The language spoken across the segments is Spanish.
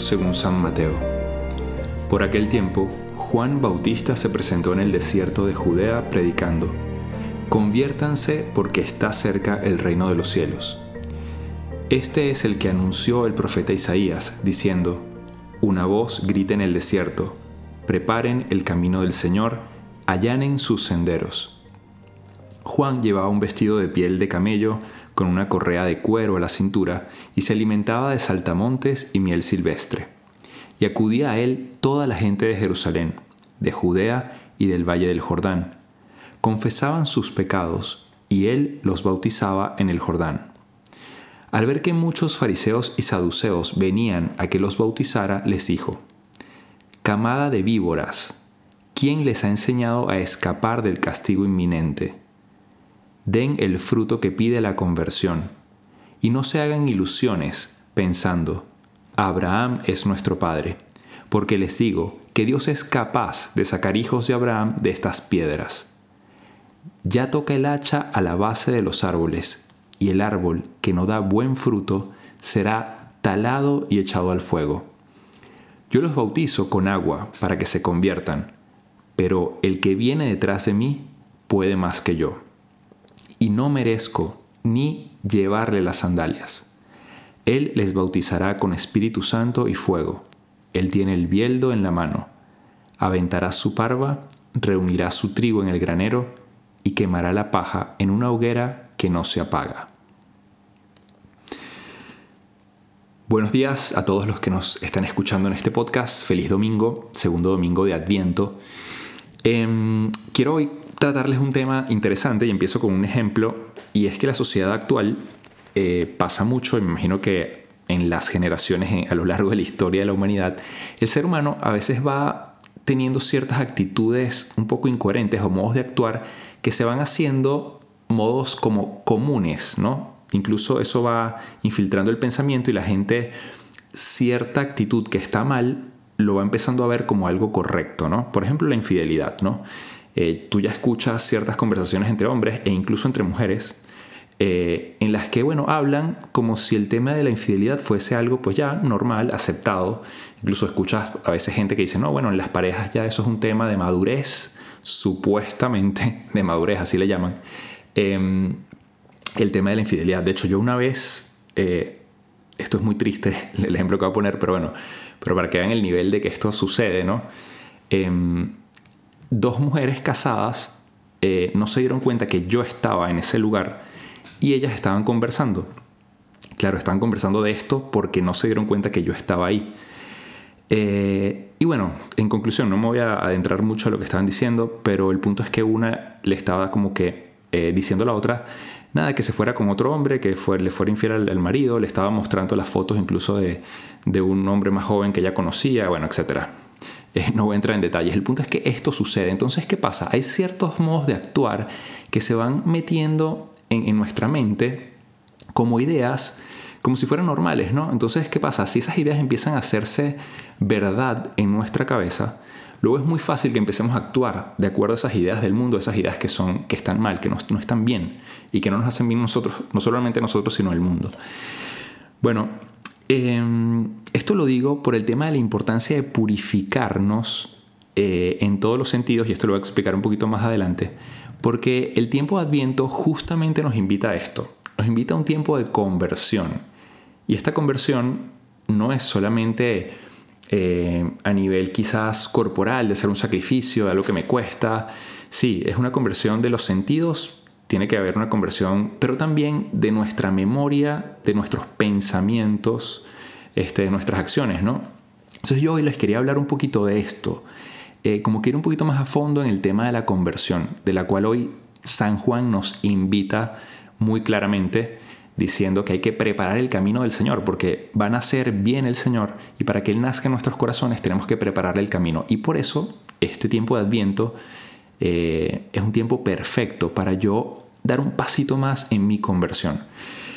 Según San Mateo. Por aquel tiempo, Juan Bautista se presentó en el desierto de Judea predicando, Conviértanse porque está cerca el reino de los cielos. Este es el que anunció el profeta Isaías, diciendo, Una voz grita en el desierto, Preparen el camino del Señor, allanen sus senderos. Juan llevaba un vestido de piel de camello, con una correa de cuero a la cintura, y se alimentaba de saltamontes y miel silvestre. Y acudía a él toda la gente de Jerusalén, de Judea y del valle del Jordán. Confesaban sus pecados, y él los bautizaba en el Jordán. Al ver que muchos fariseos y saduceos venían a que los bautizara, les dijo, Camada de víboras, ¿quién les ha enseñado a escapar del castigo inminente? Den el fruto que pide la conversión, y no se hagan ilusiones pensando, Abraham es nuestro Padre, porque les digo que Dios es capaz de sacar hijos de Abraham de estas piedras. Ya toca el hacha a la base de los árboles, y el árbol que no da buen fruto será talado y echado al fuego. Yo los bautizo con agua para que se conviertan, pero el que viene detrás de mí puede más que yo y no merezco ni llevarle las sandalias. Él les bautizará con Espíritu Santo y fuego. Él tiene el bieldo en la mano. Aventará su parva, reunirá su trigo en el granero y quemará la paja en una hoguera que no se apaga. Buenos días a todos los que nos están escuchando en este podcast. Feliz domingo, segundo domingo de Adviento. Em, quiero hoy tratarles un tema interesante y empiezo con un ejemplo, y es que la sociedad actual eh, pasa mucho, me imagino que en las generaciones a lo largo de la historia de la humanidad, el ser humano a veces va teniendo ciertas actitudes un poco incoherentes o modos de actuar que se van haciendo modos como comunes, ¿no? Incluso eso va infiltrando el pensamiento y la gente cierta actitud que está mal lo va empezando a ver como algo correcto, ¿no? Por ejemplo, la infidelidad, ¿no? Eh, tú ya escuchas ciertas conversaciones entre hombres e incluso entre mujeres eh, en las que, bueno, hablan como si el tema de la infidelidad fuese algo pues ya normal, aceptado. Incluso escuchas a veces gente que dice, no, bueno, en las parejas ya eso es un tema de madurez, supuestamente de madurez, así le llaman. Em, el tema de la infidelidad. De hecho, yo una vez, eh, esto es muy triste el ejemplo que voy a poner, pero bueno, pero para que vean el nivel de que esto sucede, ¿no? Dos mujeres casadas eh, no se dieron cuenta que yo estaba en ese lugar y ellas estaban conversando. Claro, estaban conversando de esto porque no se dieron cuenta que yo estaba ahí. Eh, y bueno, en conclusión, no me voy a adentrar mucho a lo que estaban diciendo, pero el punto es que una le estaba como que eh, diciendo a la otra, nada, que se fuera con otro hombre, que le fuera infiel al, marido, le estaba mostrando las fotos incluso de, de un hombre más joven que ella conocía, bueno, etcétera. Eh, no voy a entrar en detalles. El punto es que esto sucede. Entonces, ¿qué pasa? Hay ciertos modos de actuar que se van metiendo en, nuestra mente como ideas, como si fueran normales, ¿no? Entonces, ¿qué pasa? Si esas ideas empiezan a hacerse verdad en nuestra cabeza, luego es muy fácil que empecemos a actuar de acuerdo a esas ideas del mundo, esas ideas que, son, que están mal, que no, no están bien y que no nos hacen bien nosotros, no solamente nosotros, sino el mundo. Bueno, Em, esto lo digo por el tema de la importancia de purificarnos eh, en todos los sentidos, y esto lo voy a explicar un poquito más adelante, porque el tiempo de Adviento justamente nos invita a esto, nos invita a un tiempo de conversión. Y esta conversión no es solamente eh, a nivel quizás corporal, de hacer un sacrificio, de algo que me cuesta, sí, es una conversión de los sentidos tiene que haber una conversión, pero también de nuestra memoria, de nuestros pensamientos, este, de nuestras acciones, ¿no? Entonces yo hoy les quería hablar un poquito de esto, eh, como que ir un poquito más a fondo en el tema de la conversión, de la cual hoy San Juan nos invita muy claramente diciendo que hay que preparar el camino del Señor, porque va a nacer bien el Señor y para que Él nazca en nuestros corazones tenemos que prepararle el camino. Y por eso este tiempo de Adviento eh, es un tiempo perfecto para yo dar un pasito más en mi conversión.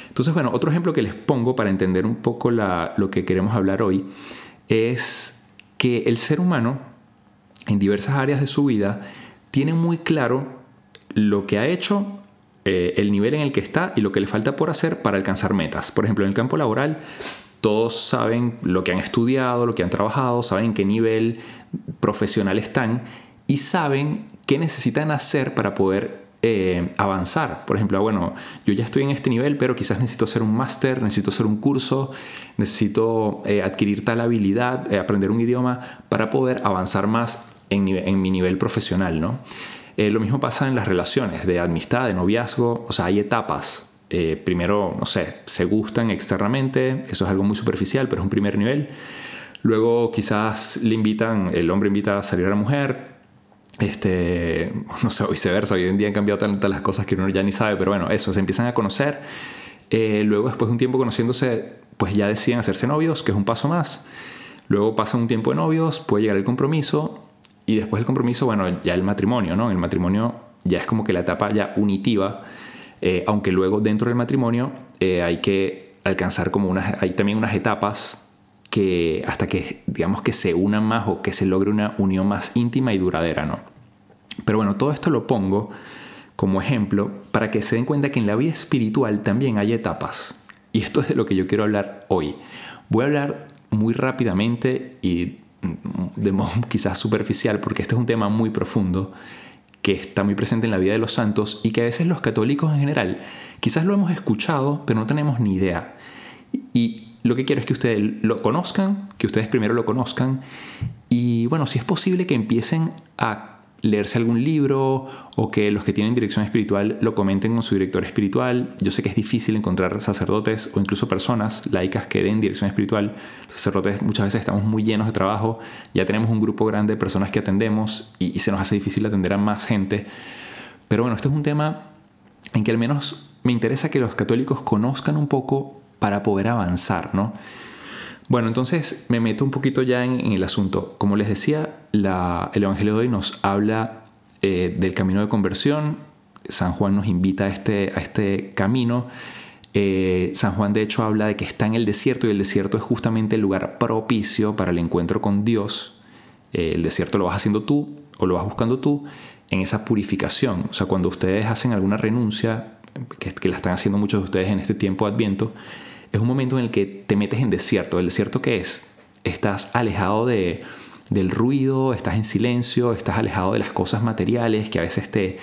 Entonces, bueno, otro ejemplo que les pongo para entender un poco lo que queremos hablar hoy es que el ser humano en diversas áreas de su vida tiene muy claro lo que ha hecho, eh, el nivel en el que está y lo que le falta por hacer para alcanzar metas. Por ejemplo, en el campo laboral, todos saben lo que han estudiado, lo que han trabajado, saben en qué nivel profesional están y saben qué necesitan hacer para poder eh, avanzar. Por ejemplo, bueno, yo ya estoy en este nivel, pero quizás necesito hacer un máster, necesito hacer un curso, necesito eh, adquirir tal habilidad, eh, aprender un idioma para poder avanzar más en, en mi nivel profesional, ¿no? lo mismo pasa en las relaciones de amistad, de noviazgo, o sea, hay etapas. primero, no sé, se gustan externamente, eso es algo muy superficial, pero es un primer nivel. Luego quizás le invitan, el hombre invita a salir a la mujer, este, no sé, viceversa, hoy en día han cambiado tantas las cosas que uno ya ni sabe, pero bueno, eso, se empiezan a conocer. Eh, luego, después de un tiempo conociéndose, pues ya deciden hacerse novios, que es un paso más. Luego pasa un tiempo de novios, puede llegar el compromiso y después del compromiso, bueno, ya el matrimonio, ¿no? El matrimonio ya es como que la etapa ya unitiva, eh, aunque luego dentro del matrimonio eh, hay que alcanzar como unas, hay también unas etapas hasta que digamos que se unan más o que se logre una unión más íntima y duradera, ¿no? Pero bueno, todo esto lo pongo como ejemplo para que se den cuenta que en la vida espiritual también hay etapas. Y esto es de lo que yo quiero hablar hoy. Voy a hablar muy rápidamente y de modo quizás superficial porque este es un tema muy profundo que está muy presente en la vida de los santos y que a veces los católicos en general quizás lo hemos escuchado pero no tenemos ni idea. Y lo que quiero es que ustedes lo conozcan, que ustedes primero lo conozcan y bueno, si es posible que empiecen a leerse algún libro o que los que tienen dirección espiritual lo comenten con su director espiritual. Yo sé que es difícil encontrar sacerdotes o incluso personas laicas que den dirección espiritual. Sacerdotes muchas veces estamos muy llenos de trabajo, ya tenemos un grupo grande de personas que atendemos y, y se nos hace difícil atender a más gente. Pero bueno, este es un tema en que al menos me interesa que los católicos conozcan un poco para poder avanzar, ¿no? Bueno, entonces me meto un poquito ya en, el asunto. Como les decía, el Evangelio de hoy nos habla eh, del camino de conversión. San Juan nos invita a este, a este camino. Eh, San Juan de hecho habla de que está en el desierto y el desierto es justamente el lugar propicio para el encuentro con Dios. Eh, el desierto lo vas haciendo tú o lo vas buscando tú en esa purificación. O sea, cuando ustedes hacen alguna renuncia, que, que la están haciendo muchos de ustedes en este tiempo de Adviento, es un momento en el que te metes en desierto. ¿El desierto qué es? Estás alejado de, del ruido, estás en silencio, estás alejado de las cosas materiales que a veces te,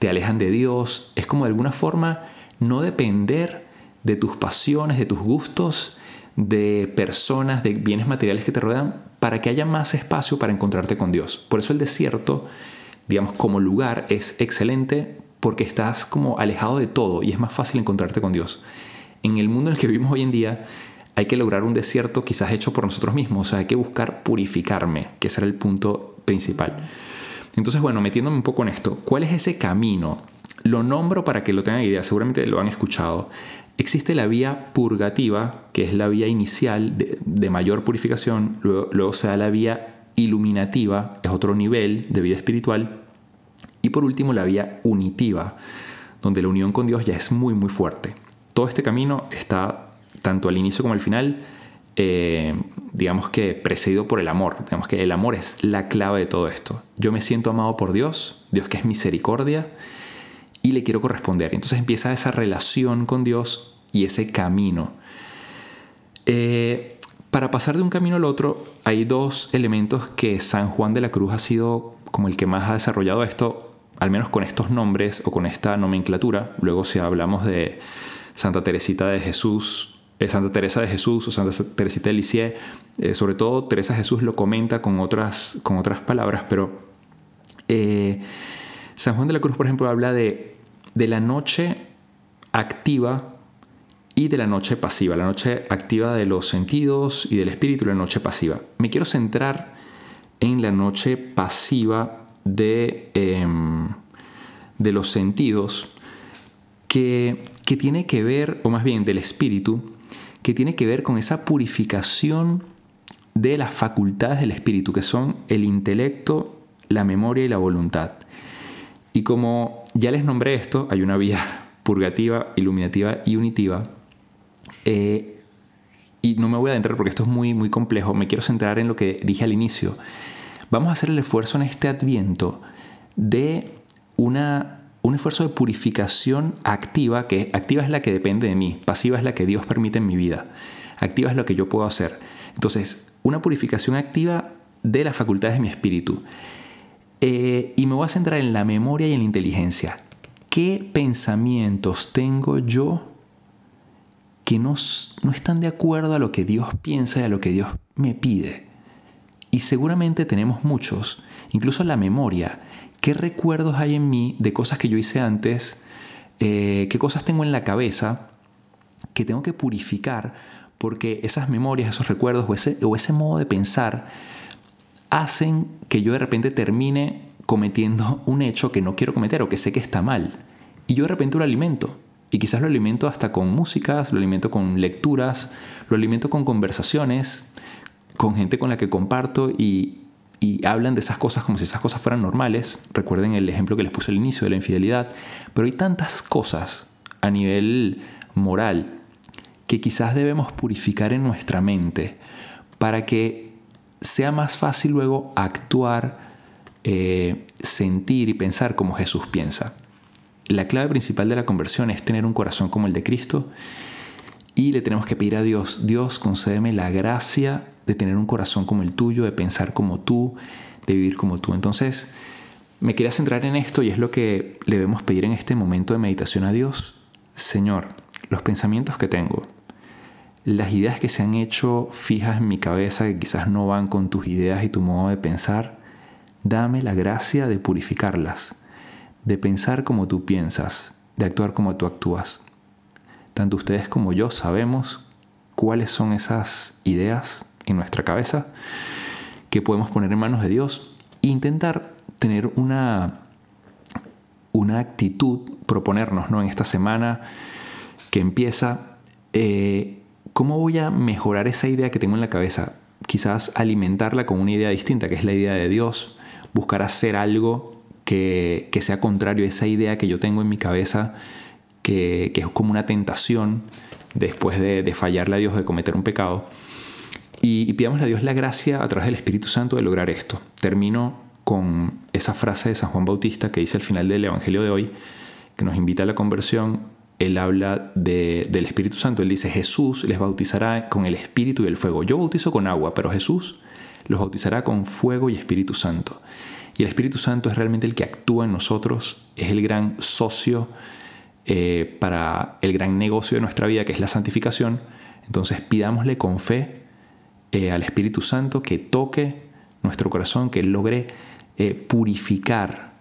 te alejan de Dios. Es como de alguna forma no depender de tus pasiones, de tus gustos, de personas, de bienes materiales que te rodean, para que haya más espacio para encontrarte con Dios. Por eso el desierto, digamos, como lugar es excelente porque estás como alejado de todo y es más fácil encontrarte con Dios en el mundo en el que vivimos hoy en día, hay que lograr un desierto quizás hecho por nosotros mismos, o sea, hay que buscar purificarme, que será el punto principal. Entonces, bueno, metiéndome un poco en esto, ¿cuál es ese camino? Lo nombro para que lo tengan idea, seguramente lo han escuchado. Existe la vía purgativa, que es la vía inicial de, mayor purificación, luego, luego se da la vía iluminativa, es otro nivel de vida espiritual, y por último la vía unitiva, donde la unión con Dios ya es muy, muy fuerte todo este camino está tanto al inicio como al final, eh, digamos que precedido por el amor. Digamos que el amor es la clave de todo esto. Yo me siento amado por Dios, Dios que es misericordia, y le quiero corresponder. Entonces empieza esa relación con Dios y ese camino. Eh, para pasar de un camino al otro, hay dos elementos que San Juan de la Cruz ha sido como el que más ha desarrollado esto, al menos con estos nombres o con esta nomenclatura. Luego si hablamos de Santa Teresita de Jesús, eh, Santa Teresa de Jesús o Santa Teresita de Lisieux, eh, sobre todo Teresa Jesús lo comenta con otras, con otras palabras, pero eh, San Juan de la Cruz, por ejemplo, habla de, de la noche activa y de la noche pasiva, la noche activa de los sentidos y del espíritu la noche pasiva. Me quiero centrar en la noche pasiva de, em, de los sentidos, que que tiene que ver, o más bien del espíritu, que tiene que ver con esa purificación de las facultades del espíritu, que son el intelecto, la memoria y la voluntad. Y como ya les nombré esto, hay una vía purgativa, iluminativa y unitiva. Eh, y no me voy a adentrar porque esto es muy, muy complejo, me quiero centrar en lo que dije al inicio. Vamos a hacer el esfuerzo en este adviento de una un esfuerzo de purificación activa, que activa es la que depende de mí, pasiva es la que Dios permite en mi vida. activa es lo que yo puedo hacer. Entonces, una purificación activa de las facultades de mi espíritu. Eh, y me voy a centrar en la memoria y en la inteligencia. ¿Qué pensamientos tengo yo que no, no están de acuerdo a lo que Dios piensa y a lo que Dios me pide? Y seguramente tenemos muchos, incluso la memoria. ¿Qué recuerdos hay en mí de cosas que yo hice antes? Eh, ¿Qué cosas tengo en la cabeza que tengo que purificar? Porque esas memorias, esos recuerdos o ese, o ese modo de pensar hacen que yo de repente termine cometiendo un hecho que no quiero cometer o que sé que está mal. Y yo de repente lo alimento. Y quizás lo alimento hasta con músicas, lo alimento con lecturas, lo alimento con conversaciones, con gente con la que comparto y, y hablan de esas cosas como si esas cosas fueran normales. Recuerden el ejemplo que les puse al inicio de la infidelidad. Pero hay tantas cosas a nivel moral que quizás debemos purificar en nuestra mente para que sea más fácil luego actuar, eh, sentir y pensar como Jesús piensa. La clave principal de la conversión es tener un corazón como el de Cristo y le tenemos que pedir a Dios, Dios concédeme la gracia de tener un corazón como el tuyo, de pensar como tú, de vivir como tú. Entonces, me quería centrar en esto y es lo que le debemos pedir en este momento de meditación a Dios. Señor, los pensamientos que tengo, las ideas que se han hecho fijas en mi cabeza, que quizás no van con tus ideas y tu modo de pensar, dame la gracia de purificarlas, de pensar como tú piensas, de actuar como tú actúas. Tanto ustedes como yo sabemos cuáles son esas ideas en nuestra cabeza que podemos poner en manos de Dios e intentar tener una, una actitud, proponernos ¿no? en esta semana que empieza eh, ¿cómo voy a mejorar esa idea que tengo en la cabeza? Quizás alimentarla con una idea distinta, que es la idea de Dios, buscar hacer algo que, sea contrario a esa idea que yo tengo en mi cabeza, que, es como una tentación después de, fallarle a Dios, de cometer un pecado. Y, y pidamos a Dios la gracia a través del Espíritu Santo de lograr esto. Termino con esa frase de San Juan Bautista que dice al final del Evangelio de hoy, que nos invita a la conversión él habla del Espíritu Santo. Él dice, Jesús les bautizará con el Espíritu y el fuego. Yo bautizo con agua, pero Jesús los bautizará con fuego y Espíritu Santo. Y el Espíritu Santo es realmente el que actúa en nosotros, es el gran socio eh, para el gran negocio de nuestra vida, que es la santificación. Entonces pidámosle con fe eh, al Espíritu Santo que toque nuestro corazón, que logre eh, purificar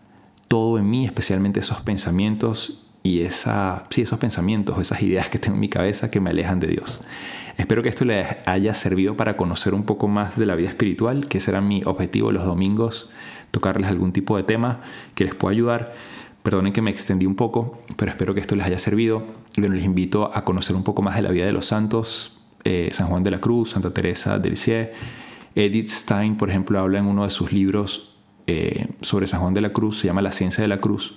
todo en mí, especialmente esos pensamientos y esa, sí, esos pensamientos, esas ideas que tengo en mi cabeza que me alejan de Dios. Espero que esto les haya servido para conocer un poco más de la vida espiritual, que será mi objetivo los domingos, tocarles algún tipo de tema que les pueda ayudar. Perdonen que me extendí un poco, pero espero que esto les haya servido. Bueno, les invito a conocer un poco más de la vida de los santos, eh, San Juan de la Cruz, Santa Teresa de Lisieux. Edith Stein, por ejemplo, habla en uno de sus libros eh, sobre San Juan de la Cruz, se llama La ciencia de la cruz,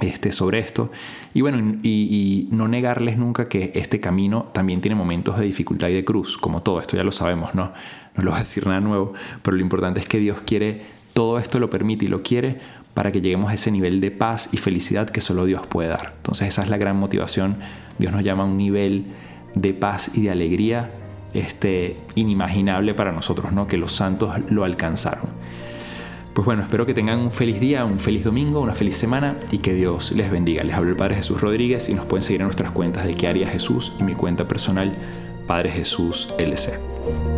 este, sobre esto. Y bueno, y, no negarles nunca que este camino también tiene momentos de dificultad y de cruz, como todo, esto ya lo sabemos, ¿no? No lo voy a decir nada nuevo, pero lo importante es que Dios quiere, todo esto lo permite y lo quiere para que lleguemos a ese nivel de paz y felicidad que solo Dios puede dar. Entonces esa es la gran motivación. Dios nos llama a un nivel de paz y de alegría este, inimaginable para nosotros, ¿no? Que los santos lo alcanzaron. Pues bueno, espero que tengan un feliz día, un feliz domingo, una feliz semana y que Dios les bendiga. Les hablo el Padre Jesús Rodríguez y nos pueden seguir en nuestras cuentas de qué haría Jesús y mi cuenta personal Padre Jesús LC.